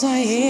Yes, I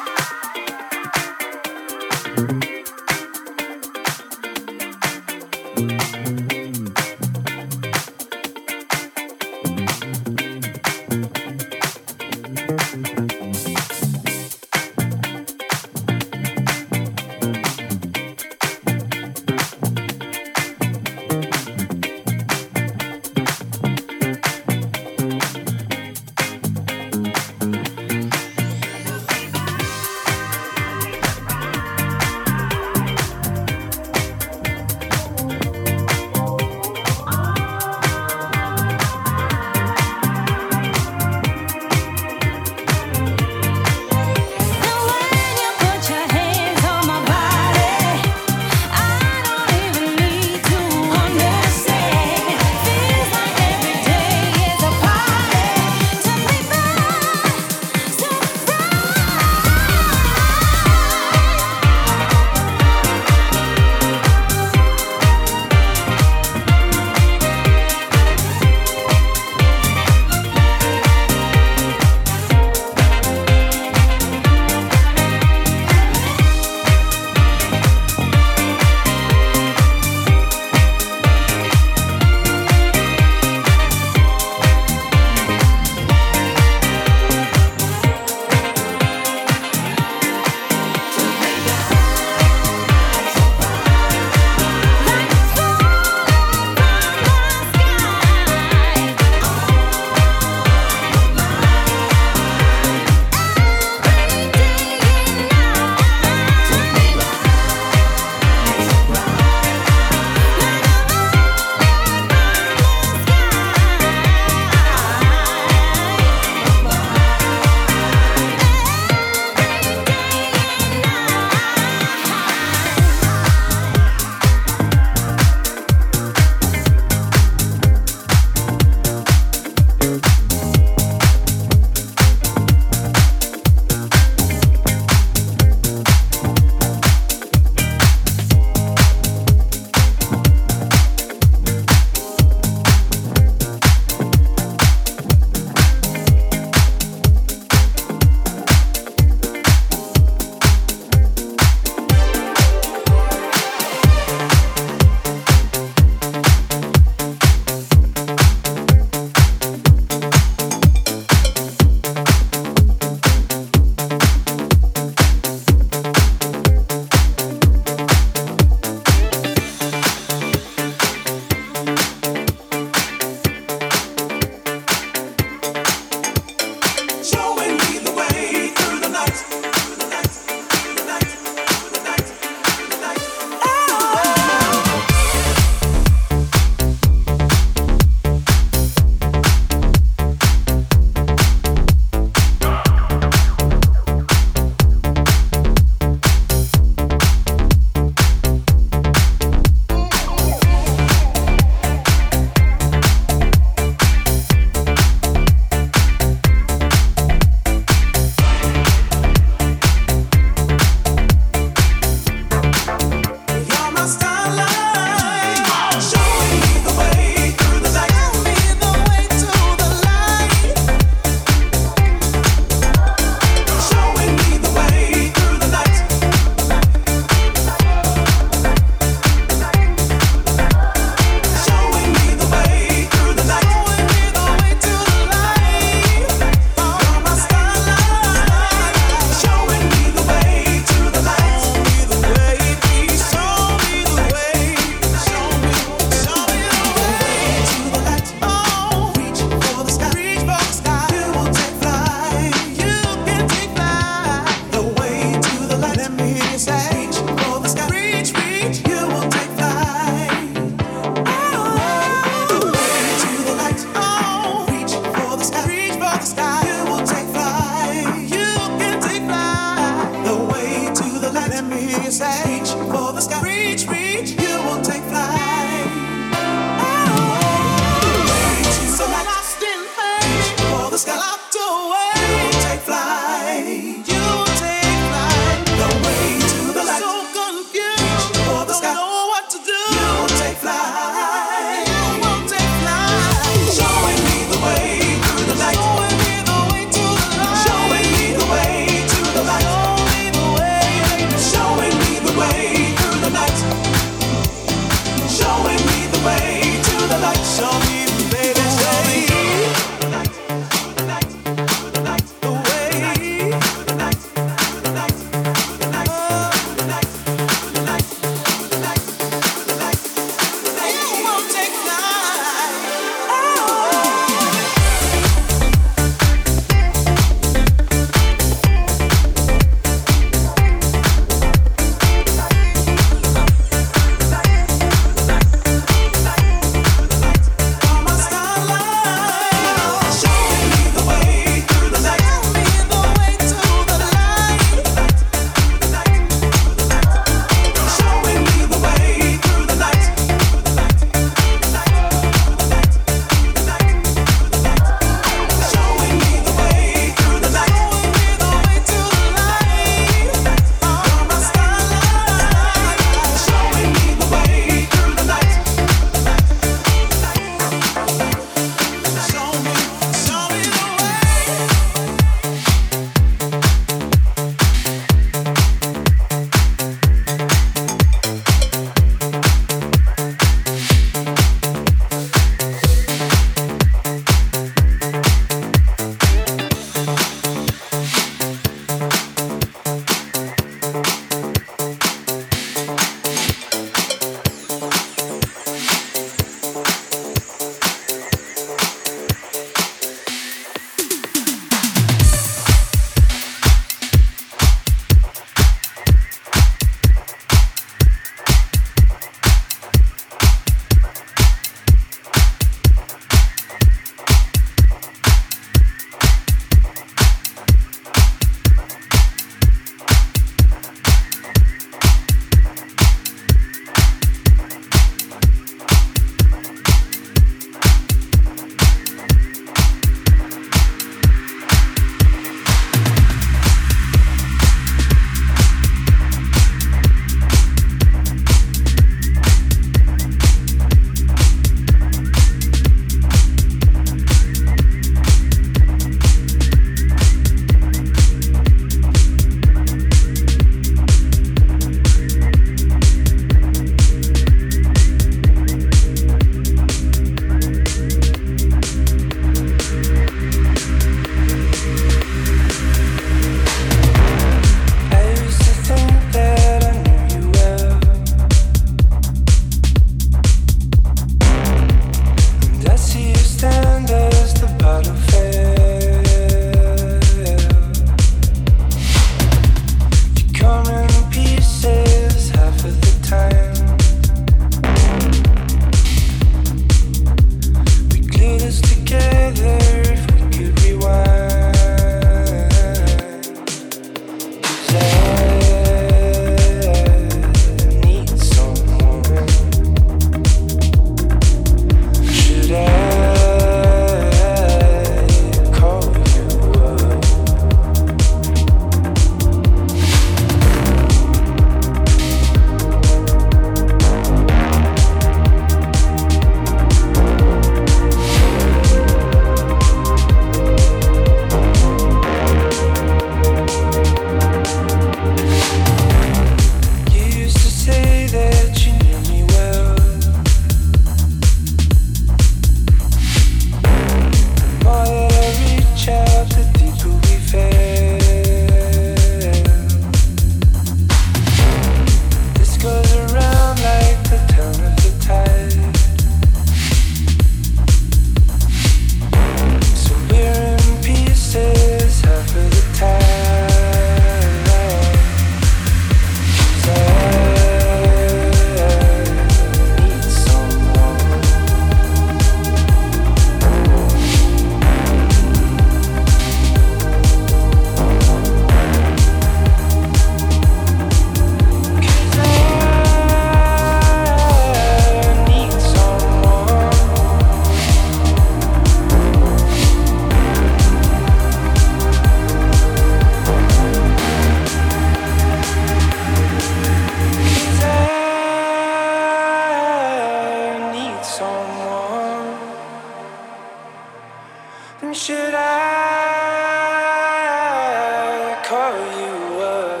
word.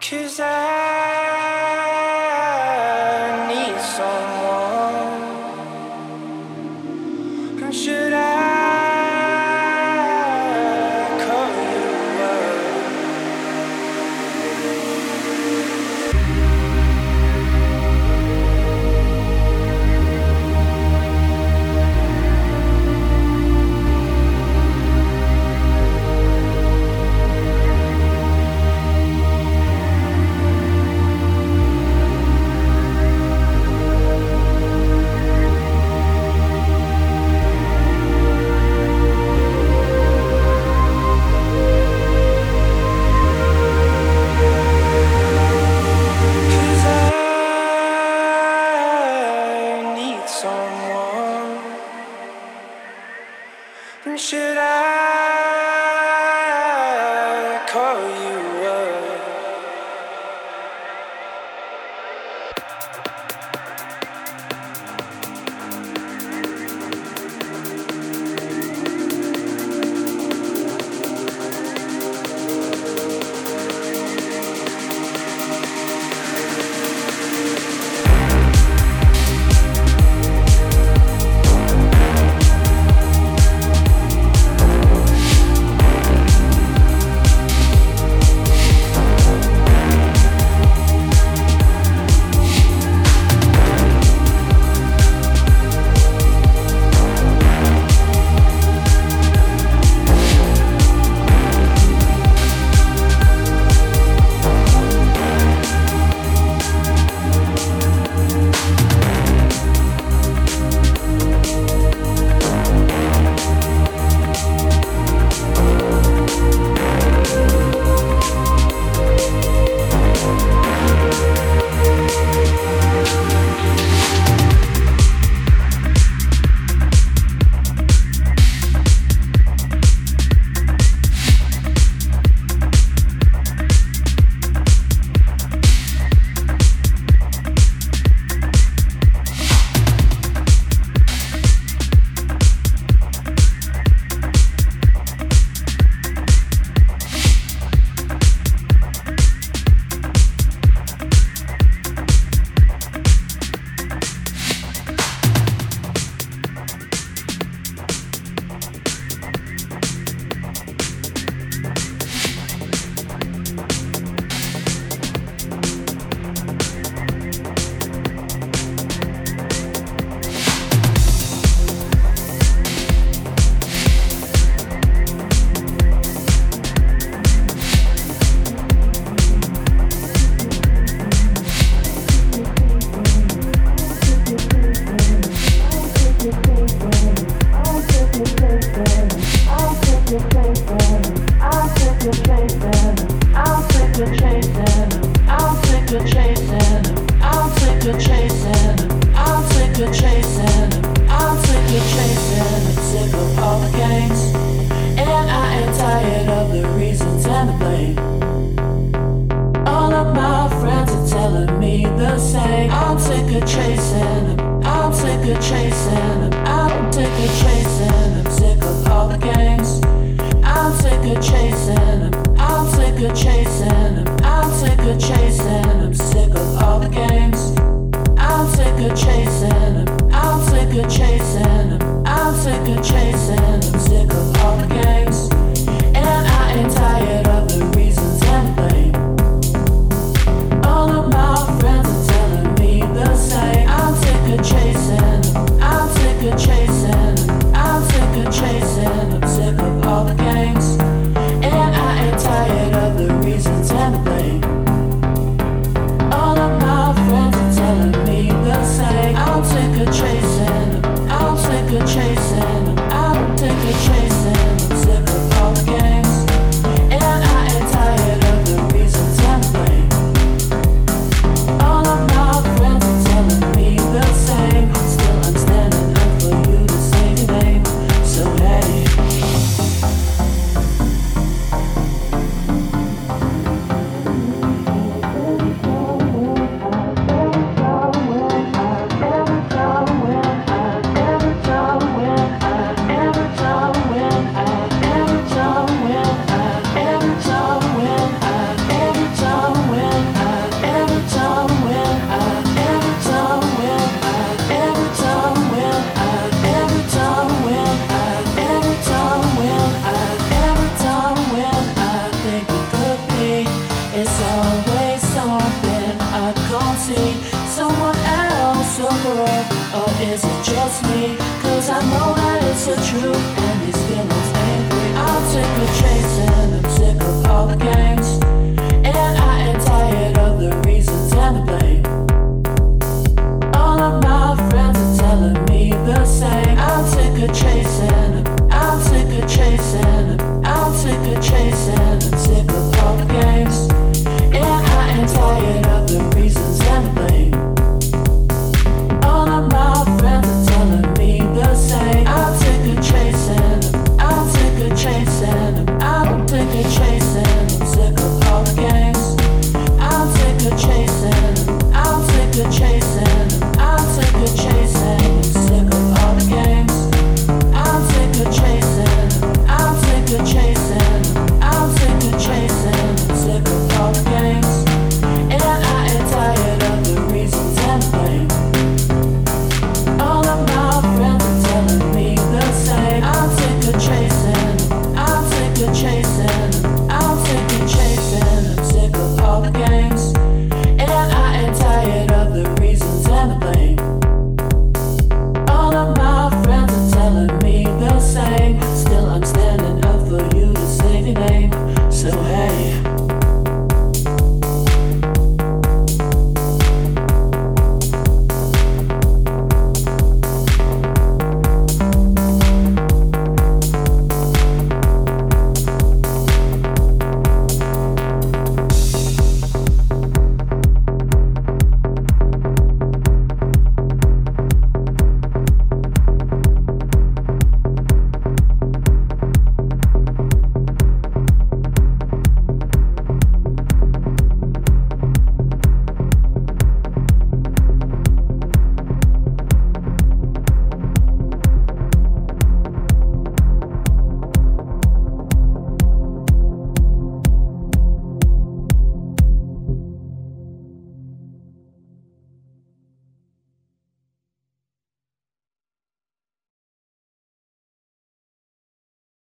Cause I